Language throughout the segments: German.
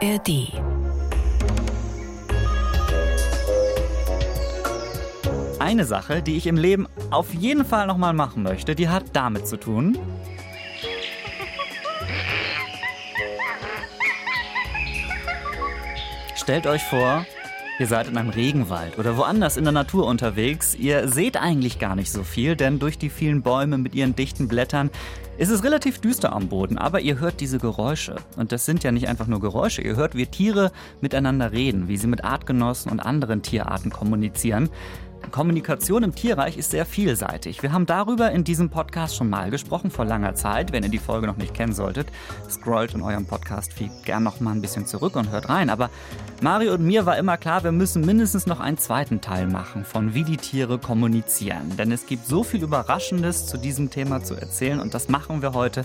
ARD. Eine Sache, die ich im Leben auf jeden Fall nochmal machen möchte, die hat damit zu tun. Stellt euch vor, Ihr seid in einem Regenwald oder woanders in der Natur unterwegs. Ihr seht eigentlich gar nicht so viel, denn durch die vielen Bäume mit ihren dichten Blättern ist es relativ düster am Boden. Aber ihr hört diese Geräusche. Und das sind ja nicht einfach nur Geräusche. Ihr hört, wie Tiere miteinander reden, wie sie mit Artgenossen und anderen Tierarten kommunizieren. Kommunikation im Tierreich ist sehr vielseitig. Wir haben darüber in diesem Podcast schon mal gesprochen, vor langer Zeit. Wenn ihr die Folge noch nicht kennen solltet, scrollt in eurem Podcast-Feed gern noch mal ein bisschen zurück und hört rein. Aber Mario und mir war immer klar, wir müssen mindestens noch einen zweiten Teil machen von wie die Tiere kommunizieren. Denn es gibt so viel Überraschendes zu diesem Thema zu erzählen und das machen wir heute.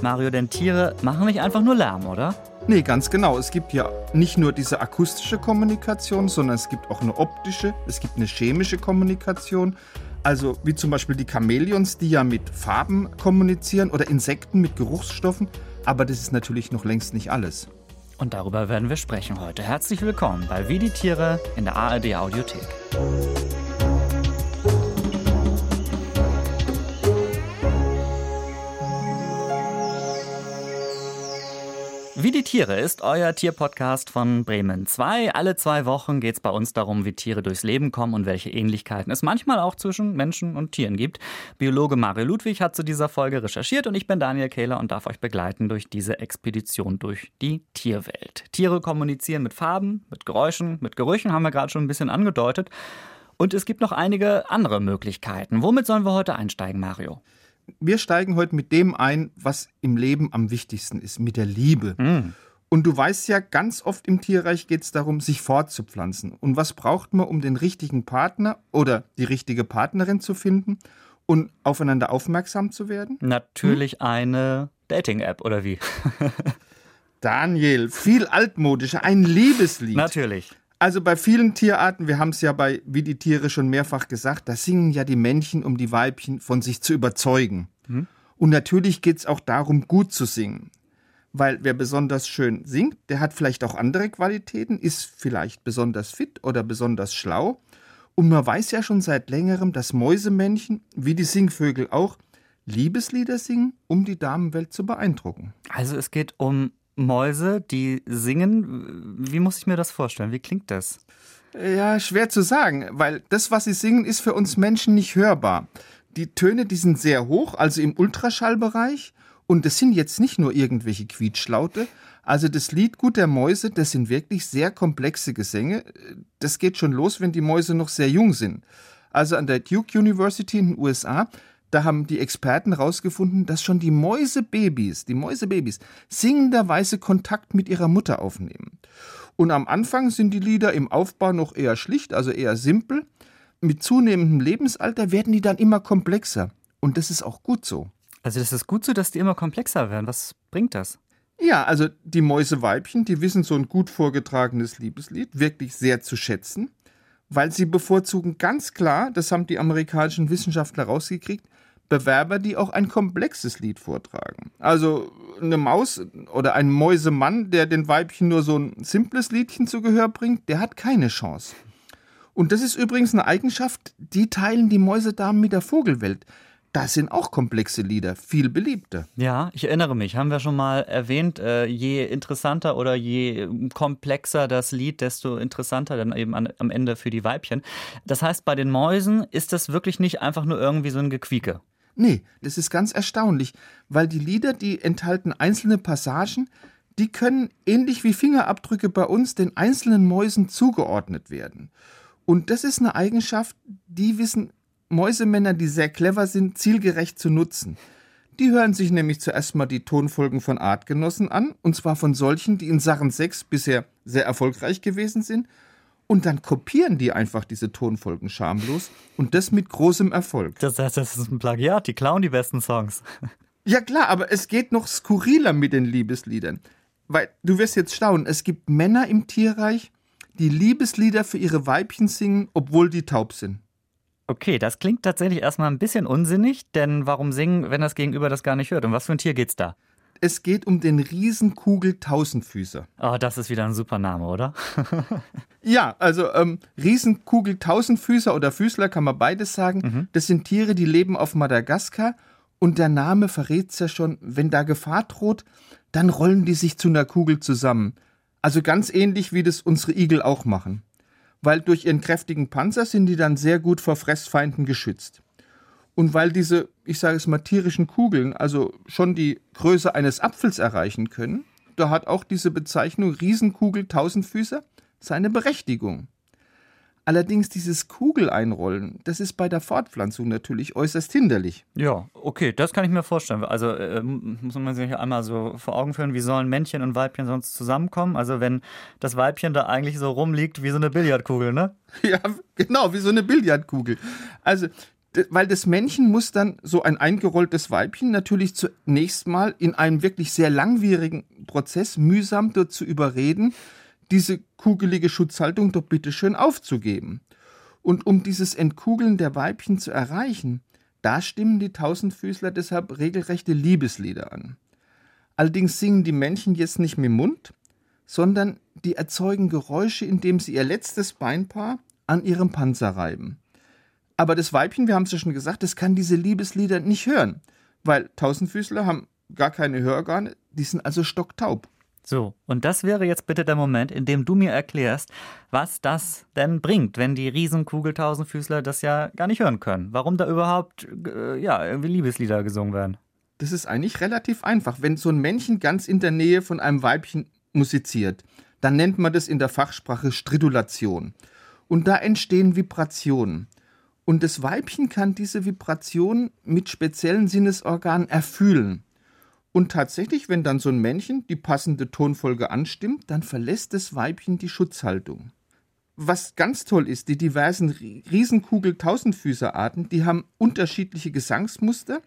Mario, denn Tiere machen nicht einfach nur Lärm, oder? Nee, ganz genau. Es gibt ja nicht nur diese akustische Kommunikation, sondern es gibt auch eine optische, es gibt eine chemische Kommunikation. Also wie zum Beispiel die Chamäleons, die ja mit Farben kommunizieren oder Insekten mit Geruchsstoffen. Aber das ist natürlich noch längst nicht alles. Und darüber werden wir sprechen heute. Herzlich willkommen bei Wie die Tiere in der ARD Audiothek. Wie die Tiere ist euer Tierpodcast von Bremen 2. Alle zwei Wochen geht es bei uns darum, wie Tiere durchs Leben kommen und welche Ähnlichkeiten es manchmal auch zwischen Menschen und Tieren gibt. Biologe Mario Ludwig hat zu dieser Folge recherchiert und ich bin Daniel Kehler und darf euch begleiten durch diese Expedition durch die Tierwelt. Tiere kommunizieren mit Farben, mit Geräuschen, mit Gerüchen, haben wir gerade schon ein bisschen angedeutet. Und es gibt noch einige andere Möglichkeiten. Womit sollen wir heute einsteigen, Mario? Wir steigen heute mit dem ein, was im Leben am wichtigsten ist, mit der Liebe. Mm. Und du weißt ja, ganz oft im Tierreich geht es darum, sich fortzupflanzen. Und was braucht man, um den richtigen Partner oder die richtige Partnerin zu finden und aufeinander aufmerksam zu werden? Natürlich hm? eine Dating-App, oder wie? Daniel, viel altmodischer, ein Liebeslied. Natürlich. Also bei vielen Tierarten, wir haben es ja bei Wie die Tiere schon mehrfach gesagt, da singen ja die Männchen, um die Weibchen von sich zu überzeugen. Mhm. Und natürlich geht es auch darum, gut zu singen. Weil wer besonders schön singt, der hat vielleicht auch andere Qualitäten, ist vielleicht besonders fit oder besonders schlau. Und man weiß ja schon seit längerem, dass Mäusemännchen, wie die Singvögel auch, Liebeslieder singen, um die Damenwelt zu beeindrucken. Also es geht um Mäuse, die singen. Wie muss ich mir das vorstellen? Wie klingt das? Ja, schwer zu sagen, weil das, was sie singen, ist für uns Menschen nicht hörbar. Die Töne, die sind sehr hoch, also im Ultraschallbereich. Und das sind jetzt nicht nur irgendwelche Quietschlaute. Also das Lied Gut der Mäuse, das sind wirklich sehr komplexe Gesänge. Das geht schon los, wenn die Mäuse noch sehr jung sind. Also an der Duke University in den USA, da haben die Experten herausgefunden, dass schon die Mäusebabys, die Mäusebabys, singenderweise Kontakt mit ihrer Mutter aufnehmen. Und am Anfang sind die Lieder im Aufbau noch eher schlicht, also eher simpel. Mit zunehmendem Lebensalter werden die dann immer komplexer. Und das ist auch gut so. Also das ist gut so, dass die immer komplexer werden. Was bringt das? Ja, also die Mäuseweibchen, die wissen so ein gut vorgetragenes Liebeslied wirklich sehr zu schätzen, weil sie bevorzugen ganz klar, das haben die amerikanischen Wissenschaftler rausgekriegt, Bewerber, die auch ein komplexes Lied vortragen. Also eine Maus oder ein Mäusemann, der den Weibchen nur so ein simples Liedchen zu Gehör bringt, der hat keine Chance. Und das ist übrigens eine Eigenschaft, die teilen die Mäusedamen mit der Vogelwelt. Das sind auch komplexe Lieder, viel beliebter. Ja, ich erinnere mich, haben wir schon mal erwähnt, äh, je interessanter oder je komplexer das Lied, desto interessanter dann eben am Ende für die Weibchen. Das heißt, bei den Mäusen ist das wirklich nicht einfach nur irgendwie so ein Gequieke. Nee, das ist ganz erstaunlich, weil die Lieder, die enthalten einzelne Passagen, die können ähnlich wie Fingerabdrücke bei uns den einzelnen Mäusen zugeordnet werden. Und das ist eine Eigenschaft, die wissen Mäusemänner, die sehr clever sind, zielgerecht zu nutzen. Die hören sich nämlich zuerst mal die Tonfolgen von Artgenossen an, und zwar von solchen, die in Sachen Sex bisher sehr erfolgreich gewesen sind, und dann kopieren die einfach diese Tonfolgen schamlos und das mit großem Erfolg. Das heißt, das ist ein Plagiat, die klauen die besten Songs. Ja klar, aber es geht noch skurriler mit den Liebesliedern. Weil du wirst jetzt staunen, es gibt Männer im Tierreich, die Liebeslieder für ihre Weibchen singen, obwohl die taub sind. Okay, das klingt tatsächlich erstmal ein bisschen unsinnig, denn warum singen, wenn das Gegenüber das gar nicht hört? Um was für ein Tier geht's da? Es geht um den Riesenkugel-Tausendfüßer. Oh, das ist wieder ein super Name, oder? ja, also ähm, Riesenkugel-Tausendfüßer oder Füßler kann man beides sagen. Mhm. Das sind Tiere, die leben auf Madagaskar. Und der Name verrät es ja schon, wenn da Gefahr droht, dann rollen die sich zu einer Kugel zusammen. Also ganz ähnlich, wie das unsere Igel auch machen. Weil durch ihren kräftigen Panzer sind die dann sehr gut vor Fressfeinden geschützt. Und weil diese, ich sage es mal, tierischen Kugeln also schon die Größe eines Apfels erreichen können, da hat auch diese Bezeichnung Riesenkugel Tausendfüßer seine Berechtigung. Allerdings dieses Kugeleinrollen, das ist bei der Fortpflanzung natürlich äußerst hinderlich. Ja, okay, das kann ich mir vorstellen. Also äh, muss man sich einmal so vor Augen führen, wie sollen Männchen und Weibchen sonst zusammenkommen? Also wenn das Weibchen da eigentlich so rumliegt wie so eine Billardkugel, ne? Ja, genau, wie so eine Billardkugel. Also weil das Männchen muss dann so ein eingerolltes Weibchen natürlich zunächst mal in einem wirklich sehr langwierigen Prozess mühsam dazu überreden, diese kugelige Schutzhaltung doch bitteschön aufzugeben. Und um dieses Entkugeln der Weibchen zu erreichen, da stimmen die Tausendfüßler deshalb regelrechte Liebeslieder an. Allerdings singen die Männchen jetzt nicht mit dem Mund, sondern die erzeugen Geräusche, indem sie ihr letztes Beinpaar an ihrem Panzer reiben. Aber das Weibchen, wir haben es ja schon gesagt, das kann diese Liebeslieder nicht hören, weil Tausendfüßler haben gar keine Hörorgane, die sind also stocktaub. So, und das wäre jetzt bitte der Moment, in dem du mir erklärst, was das denn bringt, wenn die Riesenkugel-Tausendfüßler das ja gar nicht hören können. Warum da überhaupt, äh, ja, irgendwie Liebeslieder gesungen werden. Das ist eigentlich relativ einfach. Wenn so ein Männchen ganz in der Nähe von einem Weibchen musiziert, dann nennt man das in der Fachsprache Stridulation. Und da entstehen Vibrationen. Und das Weibchen kann diese Vibration mit speziellen Sinnesorganen erfühlen. Und tatsächlich, wenn dann so ein Männchen die passende Tonfolge anstimmt, dann verlässt das Weibchen die Schutzhaltung. Was ganz toll ist, die diversen Riesenkugel-Tausendfüßerarten, die haben unterschiedliche Gesangsmuster,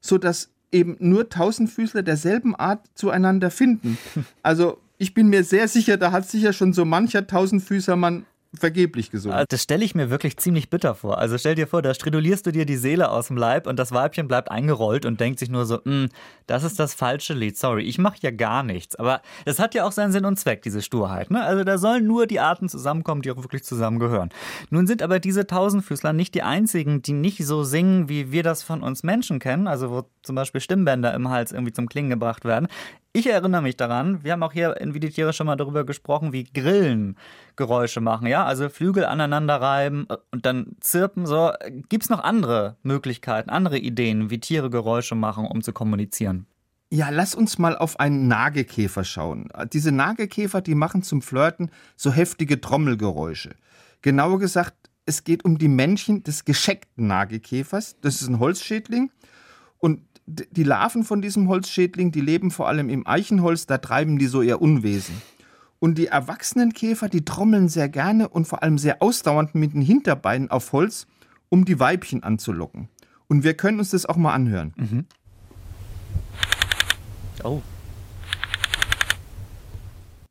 sodass eben nur Tausendfüßler derselben Art zueinander finden. Also ich bin mir sehr sicher, da hat sicher schon so mancher Tausendfüßermann vergeblich gesungen. Ah, das stelle ich mir wirklich ziemlich bitter vor. Also stell dir vor, da stridulierst du dir die Seele aus dem Leib und das Weibchen bleibt eingerollt und denkt sich nur so, hm, das ist das falsche Lied, sorry, ich mache ja gar nichts. Aber das hat ja auch seinen Sinn und Zweck, diese Sturheit. Ne? Also da sollen nur die Arten zusammenkommen, die auch wirklich zusammengehören. Nun sind aber diese Tausendfüßler nicht die einzigen, die nicht so singen, wie wir das von uns Menschen kennen, also wo zum Beispiel Stimmbänder im Hals irgendwie zum Klingen gebracht werden. Ich erinnere mich daran, wir haben auch hier in Wie die Tiere schon mal darüber gesprochen, wie Grillen Geräusche machen, ja? Also Flügel aneinander reiben äh, und dann zirpen, so. Gibt es noch andere Möglichkeiten, andere Ideen, wie Tiere Geräusche machen, um zu kommunizieren? Ja, lass uns mal auf einen Nagekäfer schauen. Diese Nagekäfer, die machen zum Flirten so heftige Trommelgeräusche. Genauer gesagt, es geht um die Männchen des gescheckten Nagekäfers. Das ist ein Holzschädling. Und die Larven von diesem Holzschädling, die leben vor allem im Eichenholz, da treiben die so ihr Unwesen. Und die erwachsenen Käfer, die trommeln sehr gerne und vor allem sehr ausdauernd mit den Hinterbeinen auf Holz, um die Weibchen anzulocken. Und wir können uns das auch mal anhören. Mhm. Oh.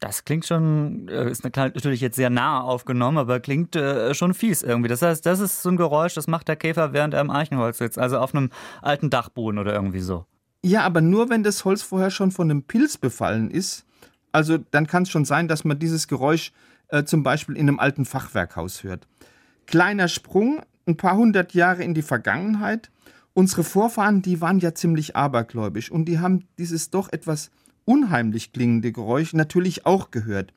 Das klingt schon, äh, ist natürlich jetzt sehr nah aufgenommen, aber klingt äh, schon fies irgendwie. Das heißt, das ist so ein Geräusch, das macht der Käfer, während er im Eichenholz sitzt, also auf einem alten Dachboden oder irgendwie so. Ja, aber nur wenn das Holz vorher schon von einem Pilz befallen ist. Also dann kann es schon sein, dass man dieses Geräusch äh, zum Beispiel in einem alten Fachwerkhaus hört. Kleiner Sprung, ein paar hundert Jahre in die Vergangenheit. Unsere Vorfahren, die waren ja ziemlich abergläubisch und die haben dieses doch etwas unheimlich klingende Geräusch natürlich auch gehört.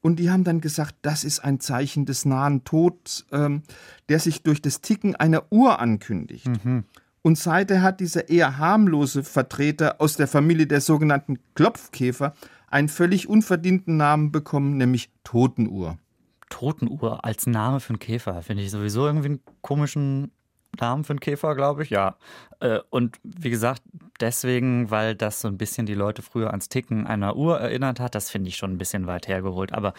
Und die haben dann gesagt, das ist ein Zeichen des nahen Todes, ähm, der sich durch das Ticken einer Uhr ankündigt. Mhm. Und seither hat dieser eher harmlose Vertreter aus der Familie der sogenannten Klopfkäfer einen völlig unverdienten Namen bekommen, nämlich Totenuhr. Totenuhr als Name für einen Käfer finde ich sowieso irgendwie einen komischen Namen für einen Käfer, glaube ich, ja. Äh, und wie gesagt, deswegen, weil das so ein bisschen die Leute früher ans Ticken einer Uhr erinnert hat, das finde ich schon ein bisschen weit hergeholt. Aber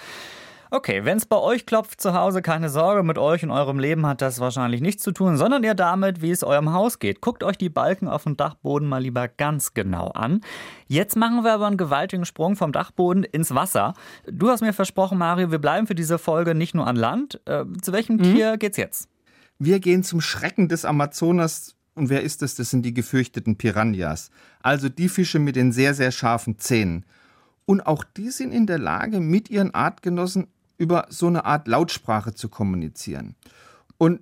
Okay, wenn es bei euch klopft zu Hause, keine Sorge, mit euch und eurem Leben hat das wahrscheinlich nichts zu tun, sondern ihr damit, wie es eurem Haus geht. Guckt euch die Balken auf dem Dachboden mal lieber ganz genau an. Jetzt machen wir aber einen gewaltigen Sprung vom Dachboden ins Wasser. Du hast mir versprochen, Mario, wir bleiben für diese Folge nicht nur an Land. Äh, zu welchem mhm. Tier geht's jetzt? Wir gehen zum Schrecken des Amazonas Und wer ist das? Das sind die gefürchteten Piranhas. Also die Fische mit den sehr, sehr scharfen Zähnen. Und auch die sind in der Lage, mit ihren Artgenossen über so eine Art Lautsprache zu kommunizieren. Und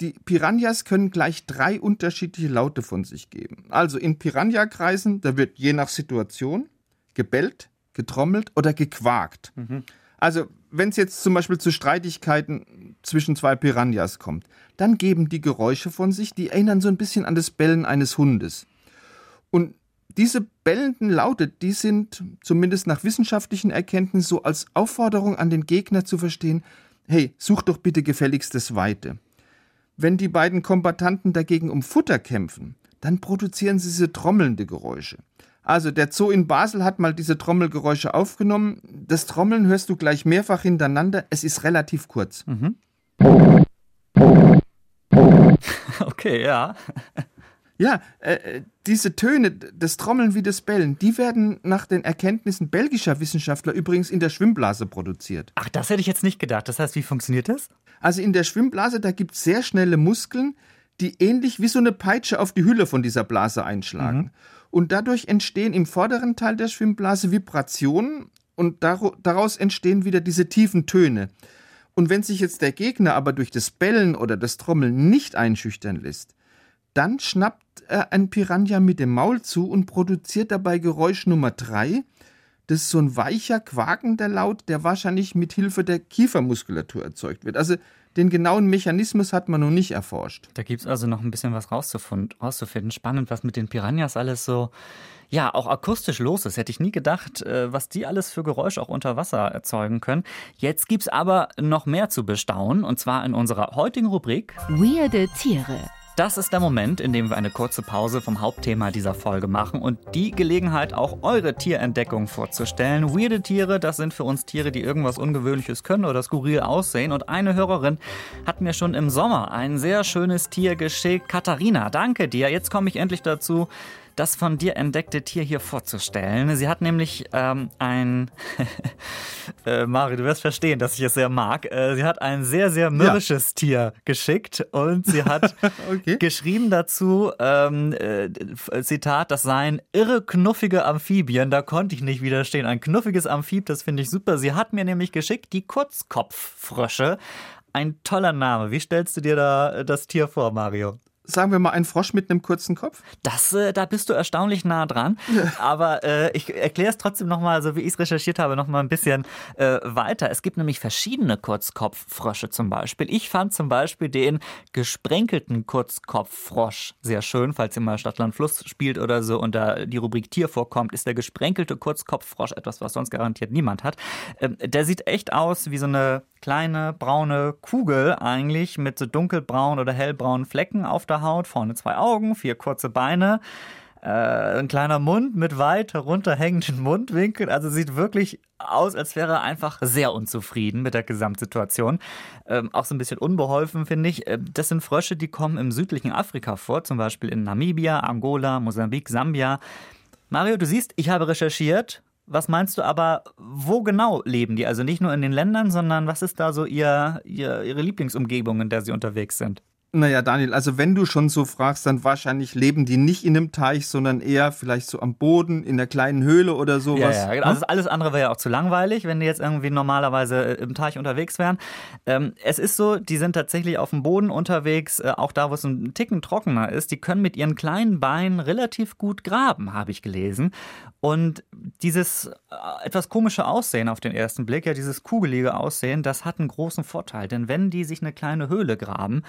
die Piranhas können gleich drei unterschiedliche Laute von sich geben. Also in Piranha-Kreisen, da wird je nach Situation gebellt, getrommelt oder gequakt. Mhm. Also wenn es jetzt zum Beispiel zu Streitigkeiten zwischen zwei Piranhas kommt, dann geben die Geräusche von sich, die erinnern so ein bisschen an das Bellen eines Hundes. Und diese bellenden Laute, die sind zumindest nach wissenschaftlichen Erkenntnissen so als Aufforderung an den Gegner zu verstehen, hey, such doch bitte gefälligst das Weite. Wenn die beiden Kombatanten dagegen um Futter kämpfen, dann produzieren sie diese trommelnde Geräusche. Also der Zoo in Basel hat mal diese Trommelgeräusche aufgenommen. Das Trommeln hörst du gleich mehrfach hintereinander. Es ist relativ kurz. Mhm. Okay, ja. Ja, äh, diese Töne, das Trommeln wie das Bellen, die werden nach den Erkenntnissen belgischer Wissenschaftler übrigens in der Schwimmblase produziert. Ach, das hätte ich jetzt nicht gedacht. Das heißt, wie funktioniert das? Also in der Schwimmblase, da gibt es sehr schnelle Muskeln, die ähnlich wie so eine Peitsche auf die Hülle von dieser Blase einschlagen. Mhm. Und dadurch entstehen im vorderen Teil der Schwimmblase Vibrationen und daraus entstehen wieder diese tiefen Töne. Und wenn sich jetzt der Gegner aber durch das Bellen oder das Trommeln nicht einschüchtern lässt, dann schnappt er ein Piranha mit dem Maul zu und produziert dabei Geräusch Nummer drei. Das ist so ein weicher, quakender Laut, der wahrscheinlich mit Hilfe der Kiefermuskulatur erzeugt wird. Also den genauen Mechanismus hat man noch nicht erforscht. Da gibt es also noch ein bisschen was rauszufinden. Spannend, was mit den Piranhas alles so, ja, auch akustisch los ist. Hätte ich nie gedacht, äh, was die alles für Geräusche auch unter Wasser erzeugen können. Jetzt gibt es aber noch mehr zu bestaunen, und zwar in unserer heutigen Rubrik Weirde Tiere. Das ist der Moment, in dem wir eine kurze Pause vom Hauptthema dieser Folge machen und die Gelegenheit, auch eure Tierentdeckung vorzustellen. Weirde Tiere, das sind für uns Tiere, die irgendwas Ungewöhnliches können oder skurril aussehen. Und eine Hörerin hat mir schon im Sommer ein sehr schönes Tier geschickt. Katharina, danke dir. Jetzt komme ich endlich dazu, das von dir entdeckte Tier hier vorzustellen. Sie hat nämlich ähm, ein, äh, Mario, du wirst verstehen, dass ich es sehr mag. Äh, sie hat ein sehr, sehr mürrisches ja. Tier geschickt und sie hat okay. geschrieben dazu, ähm, äh, Zitat, das seien irre knuffige Amphibien. Da konnte ich nicht widerstehen. Ein knuffiges Amphib, das finde ich super. Sie hat mir nämlich geschickt die Kurzkopffrösche. Ein toller Name. Wie stellst du dir da das Tier vor, Mario? Sagen wir mal, ein Frosch mit einem kurzen Kopf? Das, äh, da bist du erstaunlich nah dran. Aber äh, ich erkläre es trotzdem nochmal, so wie ich es recherchiert habe, nochmal ein bisschen äh, weiter. Es gibt nämlich verschiedene Kurzkopffrösche zum Beispiel. Ich fand zum Beispiel den gesprenkelten Kurzkopffrosch sehr schön, falls ihr mal Stadtland Fluss spielt oder so und da die Rubrik Tier vorkommt, ist der gesprenkelte Kurzkopffrosch etwas, was sonst garantiert niemand hat. Ähm, der sieht echt aus wie so eine kleine braune Kugel eigentlich mit so dunkelbraunen oder hellbraunen Flecken auf der Haut. Vorne zwei Augen, vier kurze Beine. Äh, ein kleiner Mund mit weit herunterhängenden Mundwinkeln. Also sieht wirklich aus, als wäre er einfach sehr unzufrieden mit der Gesamtsituation. Ähm, auch so ein bisschen unbeholfen, finde ich. Äh, das sind Frösche, die kommen im südlichen Afrika vor, zum Beispiel in Namibia, Angola, Mosambik, Sambia. Mario, du siehst, ich habe recherchiert was meinst du aber, wo genau leben die? Also nicht nur in den Ländern, sondern was ist da so ihr, ihr, ihre Lieblingsumgebung, in der sie unterwegs sind? Naja, Daniel, also wenn du schon so fragst, dann wahrscheinlich leben die nicht in einem Teich, sondern eher vielleicht so am Boden, in einer kleinen Höhle oder sowas. Ja, ja. Ne? Also alles andere wäre ja auch zu langweilig, wenn die jetzt irgendwie normalerweise äh, im Teich unterwegs wären. Ähm, es ist so, die sind tatsächlich auf dem Boden unterwegs, äh, auch da, wo es ein Ticken trockener ist. Die können mit ihren kleinen Beinen relativ gut graben, habe ich gelesen. Und dieses äh, etwas komische Aussehen auf den ersten Blick, ja, dieses kugelige Aussehen, das hat einen großen Vorteil. Denn wenn die sich eine kleine Höhle graben,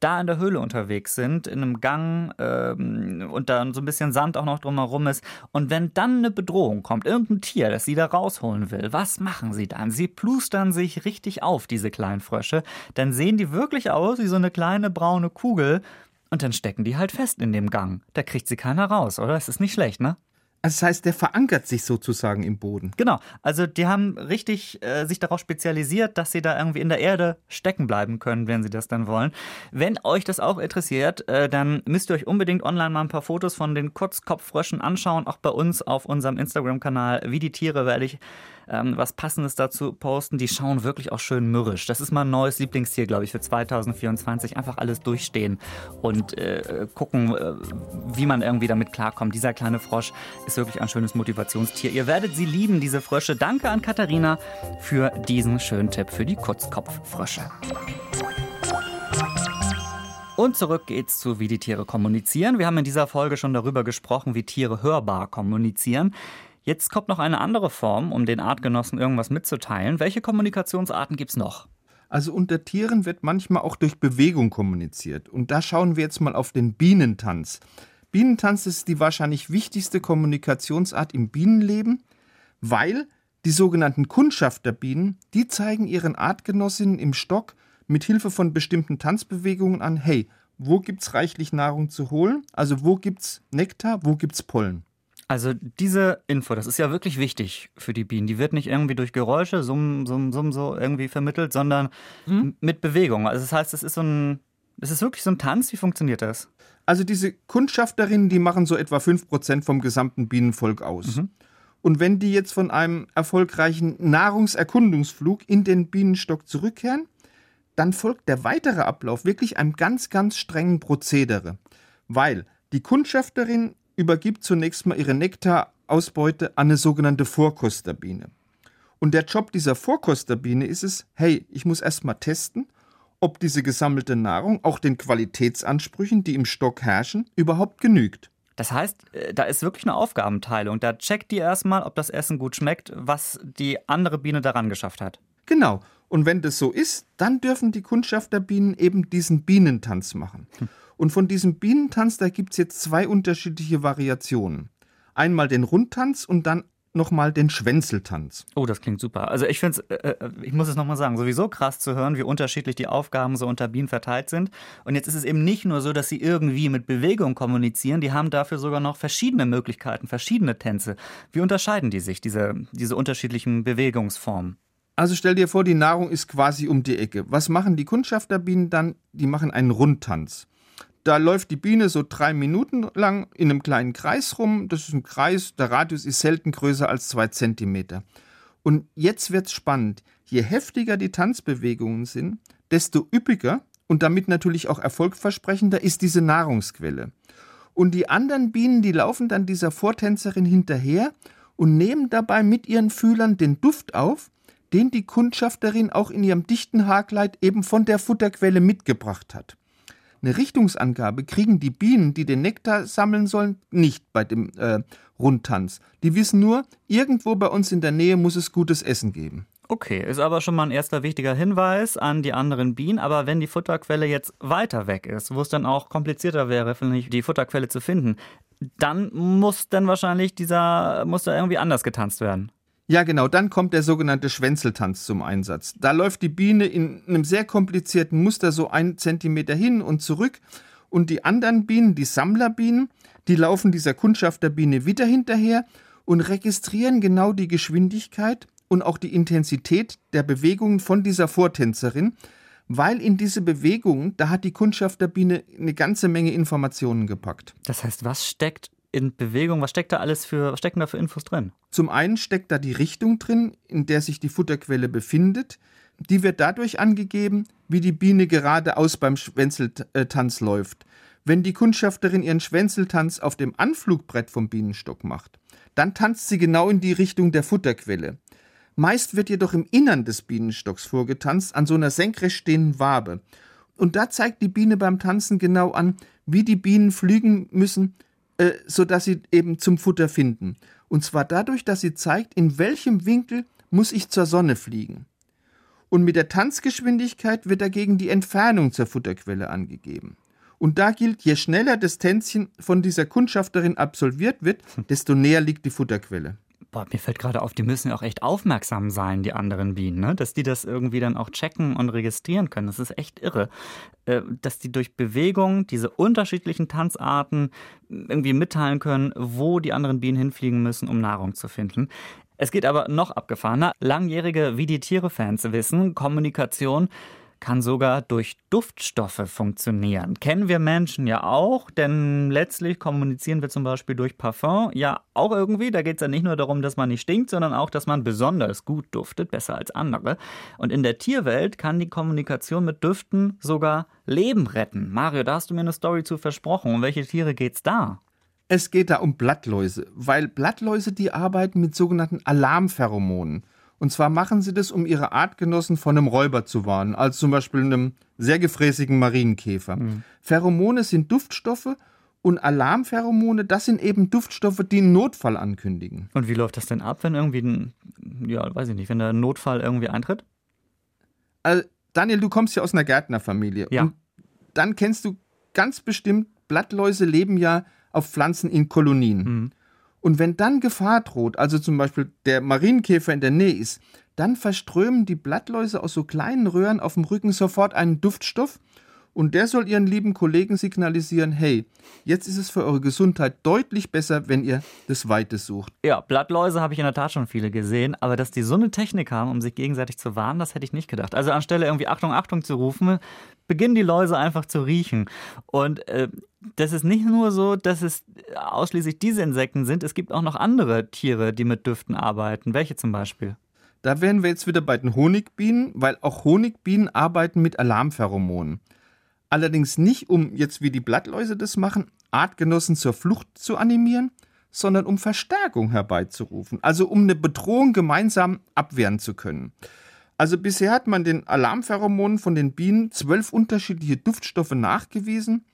da in der Höhle unterwegs sind, in einem Gang ähm, und dann so ein bisschen Sand auch noch drumherum ist. Und wenn dann eine Bedrohung kommt, irgendein Tier, das sie da rausholen will, was machen sie dann? Sie plustern sich richtig auf, diese kleinen Frösche. Dann sehen die wirklich aus wie so eine kleine braune Kugel. Und dann stecken die halt fest in dem Gang. Da kriegt sie keiner raus, oder? Es ist nicht schlecht, ne? Also das heißt, der verankert sich sozusagen im Boden. Genau. Also die haben richtig äh, sich darauf spezialisiert, dass sie da irgendwie in der Erde stecken bleiben können, wenn sie das dann wollen. Wenn euch das auch interessiert, äh, dann müsst ihr euch unbedingt online mal ein paar Fotos von den Kurzkopffröschen anschauen. Auch bei uns auf unserem Instagram-Kanal Wie die Tiere werde ich ähm, was Passendes dazu posten. Die schauen wirklich auch schön mürrisch. Das ist mein neues Lieblingstier, glaube ich, für 2024. Einfach alles durchstehen und äh, gucken, äh, wie man irgendwie damit klarkommt. Dieser kleine Frosch ist wirklich ein schönes Motivationstier. Ihr werdet sie lieben, diese Frösche. Danke an Katharina für diesen schönen Tipp für die Kurzkopffrösche. Und zurück geht's zu Wie die Tiere kommunizieren. Wir haben in dieser Folge schon darüber gesprochen, wie Tiere hörbar kommunizieren. Jetzt kommt noch eine andere Form, um den Artgenossen irgendwas mitzuteilen. Welche Kommunikationsarten gibt's noch? Also unter Tieren wird manchmal auch durch Bewegung kommuniziert. Und da schauen wir jetzt mal auf den Bienentanz. Bienentanz ist die wahrscheinlich wichtigste Kommunikationsart im Bienenleben, weil die sogenannten Kundschafterbienen, die zeigen ihren Artgenossinnen im Stock mit Hilfe von bestimmten Tanzbewegungen an, hey, wo gibt's reichlich Nahrung zu holen? Also wo gibt's Nektar, wo gibt's Pollen? Also diese Info, das ist ja wirklich wichtig für die Bienen. Die wird nicht irgendwie durch Geräusche, Summen, Summen, Summen so irgendwie vermittelt, sondern mhm. mit Bewegung. Also das heißt, es ist so ein, es ist wirklich so ein Tanz. Wie funktioniert das? Also diese Kundschafterinnen, die machen so etwa 5% vom gesamten Bienenvolk aus. Mhm. Und wenn die jetzt von einem erfolgreichen Nahrungserkundungsflug in den Bienenstock zurückkehren, dann folgt der weitere Ablauf wirklich einem ganz, ganz strengen Prozedere. Weil die Kundschafterin übergibt zunächst mal ihre Nektarausbeute an eine sogenannte Vorkosterbiene. Und der Job dieser Vorkosterbiene ist es, hey, ich muss erst mal testen, ob diese gesammelte Nahrung auch den Qualitätsansprüchen, die im Stock herrschen, überhaupt genügt. Das heißt, äh, da ist wirklich eine Aufgabenteilung. Da checkt die erstmal, ob das Essen gut schmeckt, was die andere Biene daran geschafft hat. Genau. Und wenn das so ist, dann dürfen die Kundschafterbienen eben diesen Bienentanz machen. Hm. Und von diesem Bienentanz, da gibt es jetzt zwei unterschiedliche Variationen. Einmal den Rundtanz und dann nochmal den Schwänzeltanz. Oh, das klingt super. Also ich finde es, äh, äh, ich muss es nochmal sagen, sowieso krass zu hören, wie unterschiedlich die Aufgaben so unter Bienen verteilt sind. Und jetzt ist es eben nicht nur so, dass sie irgendwie mit Bewegung kommunizieren, die haben dafür sogar noch verschiedene Möglichkeiten, verschiedene Tänze. Wie unterscheiden die sich, diese, diese unterschiedlichen Bewegungsformen? Also stell dir vor, die Nahrung ist quasi um die Ecke. Was machen die Kundschafterbienen dann? Die machen einen Rundtanz. Da läuft die Biene so drei Minuten lang in einem kleinen Kreis rum. Das ist ein Kreis, der Radius ist selten größer als zwei Zentimeter. Und jetzt wird's spannend. Je heftiger die Tanzbewegungen sind, desto üppiger und damit natürlich auch erfolgversprechender ist diese Nahrungsquelle. Und die anderen Bienen, die laufen dann dieser Vortänzerin hinterher und nehmen dabei mit ihren Fühlern den Duft auf, den die Kundschafterin auch in ihrem dichten Haarkleid eben von der Futterquelle mitgebracht hat. Eine Richtungsangabe kriegen die Bienen, die den Nektar sammeln sollen, nicht bei dem äh, Rundtanz. Die wissen nur, irgendwo bei uns in der Nähe muss es gutes Essen geben. Okay, ist aber schon mal ein erster wichtiger Hinweis an die anderen Bienen. Aber wenn die Futterquelle jetzt weiter weg ist, wo es dann auch komplizierter wäre, die Futterquelle zu finden, dann muss dann wahrscheinlich dieser, muss da irgendwie anders getanzt werden. Ja, genau, dann kommt der sogenannte Schwänzeltanz zum Einsatz. Da läuft die Biene in einem sehr komplizierten Muster so einen Zentimeter hin und zurück und die anderen Bienen, die Sammlerbienen, die laufen dieser Kundschafterbiene wieder hinterher und registrieren genau die Geschwindigkeit und auch die Intensität der Bewegungen von dieser Vortänzerin, weil in diese Bewegungen, da hat die Kundschafterbiene eine ganze Menge Informationen gepackt. Das heißt, was steckt in Bewegung? Was steckt da alles für, was stecken da für Infos drin? Zum einen steckt da die Richtung drin, in der sich die Futterquelle befindet. Die wird dadurch angegeben, wie die Biene geradeaus beim Schwänzeltanz läuft. Wenn die Kundschafterin ihren Schwänzeltanz auf dem Anflugbrett vom Bienenstock macht, dann tanzt sie genau in die Richtung der Futterquelle. Meist wird jedoch im Innern des Bienenstocks vorgetanzt, an so einer senkrecht stehenden Wabe. Und da zeigt die Biene beim Tanzen genau an, wie die Bienen fliegen müssen, äh, sodass sie eben zum Futter finden. Und zwar dadurch, dass sie zeigt, in welchem Winkel muss ich zur Sonne fliegen. Und mit der Tanzgeschwindigkeit wird dagegen die Entfernung zur Futterquelle angegeben. Und da gilt, je schneller das Tänzchen von dieser Kundschafterin absolviert wird, desto näher liegt die Futterquelle. Boah, mir fällt gerade auf, die müssen ja auch echt aufmerksam sein, die anderen Bienen, ne? dass die das irgendwie dann auch checken und registrieren können. Das ist echt irre, äh, dass die durch Bewegung diese unterschiedlichen Tanzarten irgendwie mitteilen können, wo die anderen Bienen hinfliegen müssen, um Nahrung zu finden. Es geht aber noch abgefahrener. Langjährige Wie die Tiere-Fans wissen, Kommunikation kann sogar durch Duftstoffe funktionieren. Kennen wir Menschen ja auch, denn letztlich kommunizieren wir zum Beispiel durch Parfum ja auch irgendwie. Da geht es ja nicht nur darum, dass man nicht stinkt, sondern auch, dass man besonders gut duftet, besser als andere. Und in der Tierwelt kann die Kommunikation mit Düften sogar Leben retten. Mario, da hast du mir eine Story zu versprochen. Um welche Tiere geht's da? Es geht da um Blattläuse, weil Blattläuse, die arbeiten mit sogenannten Alarmpheromonen. Und zwar machen sie das, um ihre Artgenossen vor einem Räuber zu warnen, als zum Beispiel einem sehr gefräßigen Marienkäfer. Mhm. Pheromone sind Duftstoffe und Alarmpheromone, das sind eben Duftstoffe, die einen Notfall ankündigen. Und wie läuft das denn ab, wenn irgendwie ein, ja, weiß ich nicht, wenn der Notfall irgendwie eintritt? Also, Daniel, du kommst ja aus einer Gärtnerfamilie. Ja. Und dann kennst du ganz bestimmt, Blattläuse leben ja auf Pflanzen in Kolonien. Mhm. Und wenn dann Gefahr droht, also zum Beispiel der Marienkäfer in der Nähe ist, dann verströmen die Blattläuse aus so kleinen Röhren auf dem Rücken sofort einen Duftstoff und der soll ihren lieben Kollegen signalisieren, hey, jetzt ist es für eure Gesundheit deutlich besser, wenn ihr das Weite sucht. Ja, Blattläuse habe ich in der Tat schon viele gesehen, aber dass die so eine Technik haben, um sich gegenseitig zu warnen, das hätte ich nicht gedacht. Also anstelle irgendwie Achtung, Achtung zu rufen, beginnen die Läuse einfach zu riechen. Und äh, das ist nicht nur so, dass es ausschließlich diese Insekten sind, es gibt auch noch andere Tiere, die mit Düften arbeiten. Welche zum Beispiel? Da wären wir jetzt wieder bei den Honigbienen, weil auch Honigbienen arbeiten mit Alarmpheromonen. Allerdings nicht, um jetzt wie die Blattläuse das machen, Artgenossen zur Flucht zu animieren, sondern um Verstärkung herbeizurufen, also um eine Bedrohung gemeinsam abwehren zu können. Also bisher hat man den Alarmpheromonen von den Bienen zwölf unterschiedliche Duftstoffe nachgewiesen.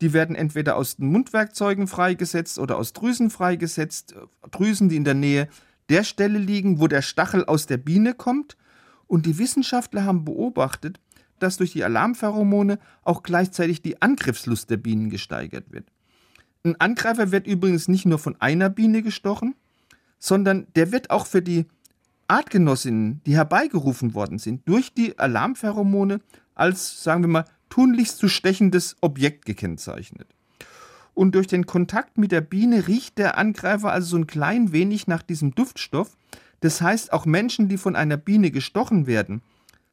Die werden entweder aus den Mundwerkzeugen freigesetzt oder aus Drüsen freigesetzt, Drüsen, die in der Nähe der Stelle liegen, wo der Stachel aus der Biene kommt. Und die Wissenschaftler haben beobachtet, dass durch die Alarmpheromone auch gleichzeitig die Angriffslust der Bienen gesteigert wird. Ein Angreifer wird übrigens nicht nur von einer Biene gestochen, sondern der wird auch für die Artgenossinnen, die herbeigerufen worden sind, durch die Alarmpheromone als, sagen wir mal, tunlichst zu stechendes Objekt gekennzeichnet. Und durch den Kontakt mit der Biene riecht der Angreifer also so ein klein wenig nach diesem Duftstoff. Das heißt, auch Menschen, die von einer Biene gestochen werden,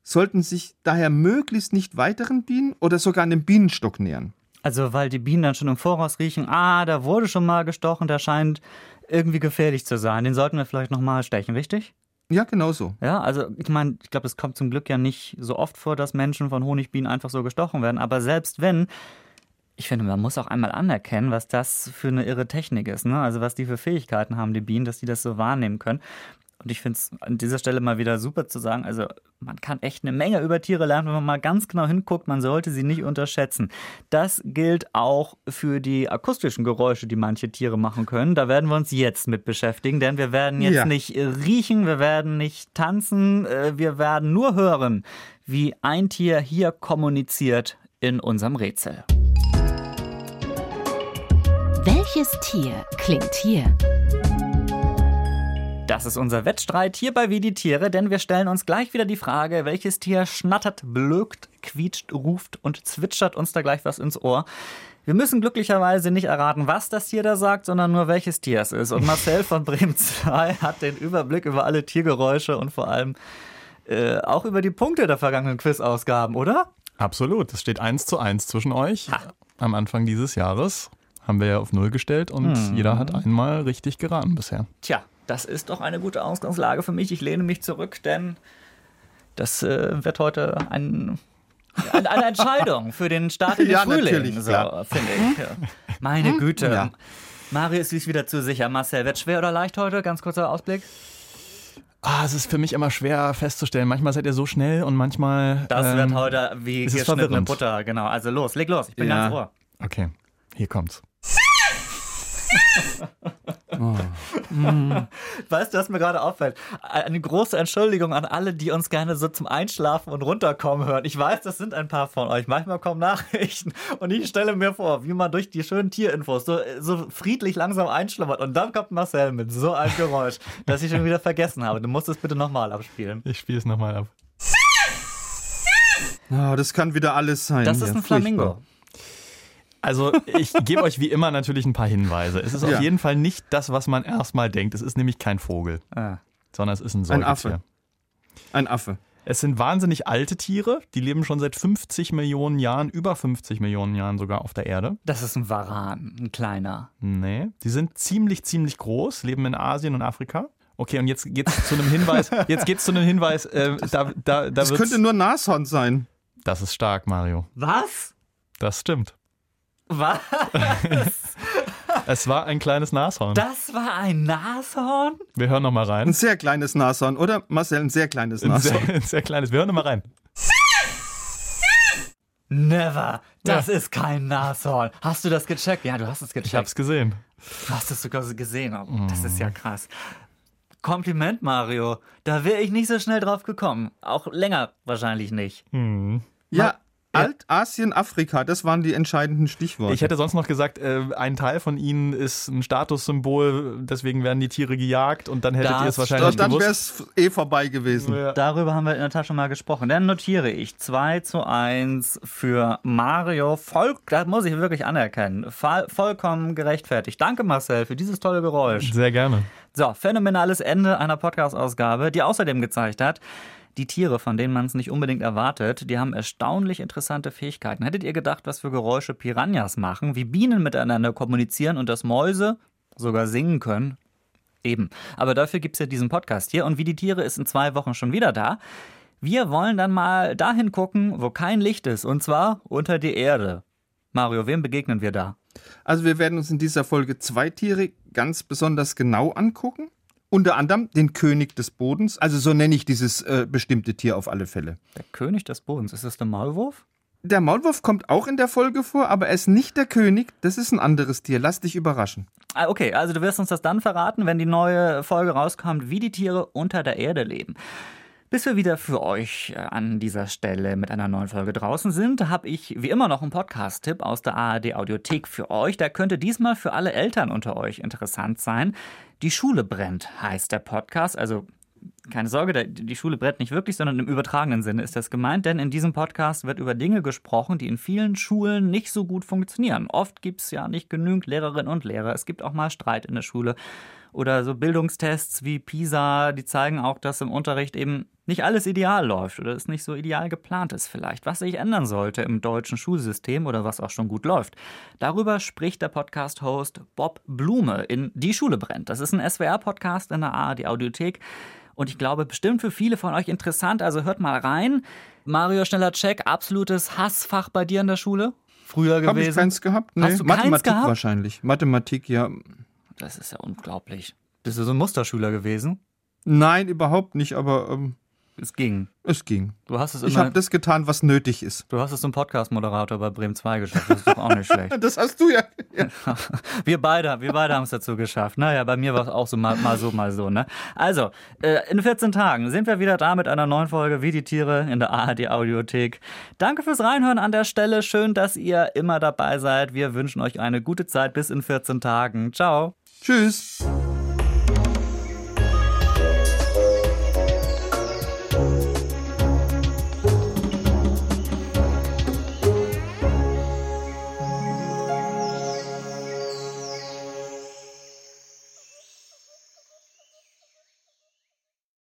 sollten sich daher möglichst nicht weiteren Bienen oder sogar einem Bienenstock nähern. Also weil die Bienen dann schon im Voraus riechen, ah, da wurde schon mal gestochen, der scheint irgendwie gefährlich zu sein. Den sollten wir vielleicht nochmal stechen, richtig? Ja, genau so. Ja, also ich meine, ich glaube, es kommt zum Glück ja nicht so oft vor, dass Menschen von Honigbienen einfach so gestochen werden. Aber selbst wenn, ich finde, man muss auch einmal anerkennen, was das für eine irre Technik ist. Ne? Also was die für Fähigkeiten haben, die Bienen, dass die das so wahrnehmen können. Und ich finde es an dieser Stelle mal wieder super zu sagen, also man kann echt eine Menge über Tiere lernen, wenn man mal ganz genau hinguckt. Man sollte sie nicht unterschätzen. Das gilt auch für die akustischen Geräusche, die manche Tiere machen können. Da werden wir uns jetzt mit beschäftigen, denn wir werden jetzt ja. nicht riechen, wir werden nicht tanzen, äh, wir werden nur hören, wie ein Tier hier kommuniziert in unserem Rätsel. Welches Tier klingt hier? Das ist unser Wettstreit hier bei Wie die Tiere, denn wir stellen uns gleich wieder die Frage, welches Tier schnattert, blökt, quietscht, ruft und zwitschert uns da gleich was ins Ohr. Wir müssen glücklicherweise nicht erraten, was das Tier da sagt, sondern nur welches Tier es ist. Und Marcel von Bremen 2 hat den Überblick über alle Tiergeräusche und vor allem äh, auch über die Punkte der vergangenen Quizausgaben, oder? Absolut. Es steht eins zu eins zwischen euch ha. am Anfang dieses Jahres. Haben wir ja auf Null gestellt und hm. jeder hat einmal richtig geraten bisher. Tja, das ist doch eine gute Ausgangslage für mich. Ich lehne mich zurück, denn das äh, wird heute ein, eine, eine Entscheidung für den Start in den ja, Frühling, so, finde ich. Ja. Meine hm? Güte. Ja. Mario ist sich wieder zu sicher. Marcel, wird schwer oder leicht heute? Ganz kurzer Ausblick. Ah, es ist für mich immer schwer festzustellen. Manchmal seid ihr so schnell und manchmal. Das ähm, wird heute wie geschnittene Butter, genau. Also los, leg los. Ich bin ja. ganz ohr. Okay, hier kommt's. oh. mm. Weißt du, was mir gerade auffällt? Eine große Entschuldigung an alle, die uns gerne so zum Einschlafen und runterkommen hören. Ich weiß, das sind ein paar von euch. Manchmal kommen Nachrichten und ich stelle mir vor, wie man durch die schönen Tierinfos so, so friedlich langsam einschlummert und dann kommt Marcel mit so einem Geräusch, das ich schon wieder vergessen habe. Du musst es bitte nochmal abspielen. Ich spiele es nochmal ab. Oh, das kann wieder alles sein. Das ist ein Flamingo. Also ich gebe euch wie immer natürlich ein paar Hinweise. Es ist Ja. auf jeden Fall nicht das, was man erstmal denkt. Es ist nämlich kein Vogel, Ah. sondern es ist ein Ein Säugetier. Affe. Ein Affe. Es sind wahnsinnig alte Tiere, die leben schon seit 50 Millionen Jahren, über 50 Millionen Jahren sogar auf der Erde. Das ist ein Varan, ein kleiner. Nee, die sind ziemlich, ziemlich groß, leben in Asien und Afrika. Okay, und jetzt geht's zu einem Hinweis. Jetzt geht's zu einem Hinweis. Äh, da, da, da Das könnte nur Nashorn sein. das ist stark, Mario. Was? Das stimmt. Was? Es war ein kleines Nashorn. Das war ein Nashorn? Wir hören noch mal Ein rein. sehr kleines Nashorn, oder? Marcel, ein sehr kleines Ein Nashorn. sehr, ein sehr kleines. Wir hören noch mal rein. Never. Das ist kein Nashorn. Hast du das gecheckt? Ja, du hast es gecheckt. Ich hab's gesehen. Du hast es sogar gesehen. Oh, Das ist ja krass. Kompliment, Mario. Da wäre ich nicht so schnell drauf gekommen. Auch länger wahrscheinlich nicht. Ja, Altasien, Afrika, das waren die entscheidenden Stichworte. Ich hätte sonst noch gesagt, äh, ein Teil von ihnen ist ein Statussymbol, deswegen werden die Tiere gejagt und dann hättet Das ihr es wahrscheinlich dann wäre gewusst. es eh vorbei gewesen. Ja. Darüber haben wir in der Tasche mal gesprochen. Dann notiere ich 2 zu 1 für Mario. Voll, das muss ich wirklich anerkennen. Fall, vollkommen gerechtfertigt. Danke, Marcel, für dieses tolle Geräusch. Sehr gerne. So, phänomenales Ende einer Podcast-Ausgabe, die außerdem gezeigt hat, die Tiere, von denen man es nicht unbedingt erwartet, die haben erstaunlich interessante Fähigkeiten. Hättet ihr gedacht, was für Geräusche Piranhas machen, wie Bienen miteinander kommunizieren und dass Mäuse sogar singen können? Eben. Aber dafür gibt es ja diesen Podcast hier. Und wie die Tiere ist in zwei Wochen schon wieder da. Wir wollen dann mal dahin gucken, wo kein Licht ist. Und zwar unter die Erde. Mario, wem begegnen wir da? Also wir werden uns in dieser Folge zwei Tiere ganz besonders genau angucken. Unter anderem den König des Bodens. Also so nenne ich dieses äh, bestimmte Tier auf alle Fälle. Der König des Bodens. Ist das der Maulwurf? Der Maulwurf kommt auch in der Folge vor, aber er ist nicht der König. Das ist ein anderes Tier. Lass dich überraschen. Ah, Okay, also du wirst uns das dann verraten, wenn die neue Folge rauskommt, wie die Tiere unter der Erde leben. Bis wir wieder für euch äh, an dieser Stelle mit einer neuen Folge draußen sind, habe ich wie immer noch einen Podcast-Tipp aus der ARD Audiothek für euch. Der könnte diesmal für alle Eltern unter euch interessant sein. Die Schule brennt heißt der Podcast. Also keine Sorge, die Schule brennt nicht wirklich, sondern im übertragenen Sinne ist das gemeint, denn in diesem Podcast wird über Dinge gesprochen, die in vielen Schulen nicht so gut funktionieren. Oft gibt es ja nicht genügend Lehrerinnen und Lehrer. Es gibt auch mal Streit in der Schule. Oder so Bildungstests wie PISA, die zeigen auch, dass im Unterricht eben nicht alles ideal läuft oder es nicht so ideal geplant ist vielleicht. Was sich ändern sollte im deutschen Schulsystem oder was auch schon gut läuft. Darüber spricht der Podcast-Host Bob Blume in Die Schule brennt. Das ist ein SWR-Podcast in der ARD Audiothek. Und ich glaube, bestimmt für viele von euch interessant. Also hört mal rein. Mario, schneller Check. Absolutes Hassfach bei dir in der Schule? Früher Habe ich gewesen? keins gehabt? Nee, Hast du keins Mathematik gehabt? wahrscheinlich. Mathematik, ja. Das ist ja unglaublich. Bist du so ein Musterschüler gewesen? Nein, überhaupt nicht, aber ähm, Es ging. es ging. Du hast es Ich immer, habe das getan, was nötig ist. du hast es zum Podcast-Moderator bei Bremen 2 geschafft. Das ist doch auch nicht schlecht. Das hast du ja. ja. Wir beide, wir beide haben es dazu geschafft. Naja, bei mir war es auch so mal, mal so, mal so. Ne? Also, äh, in 14 Tagen sind wir wieder da mit einer neuen Folge Wie die Tiere in der ARD Audiothek. Danke fürs Reinhören an der Stelle. Schön, dass ihr immer dabei seid. Wir wünschen euch eine gute Zeit bis in 14 Tagen. Ciao. Tschüss.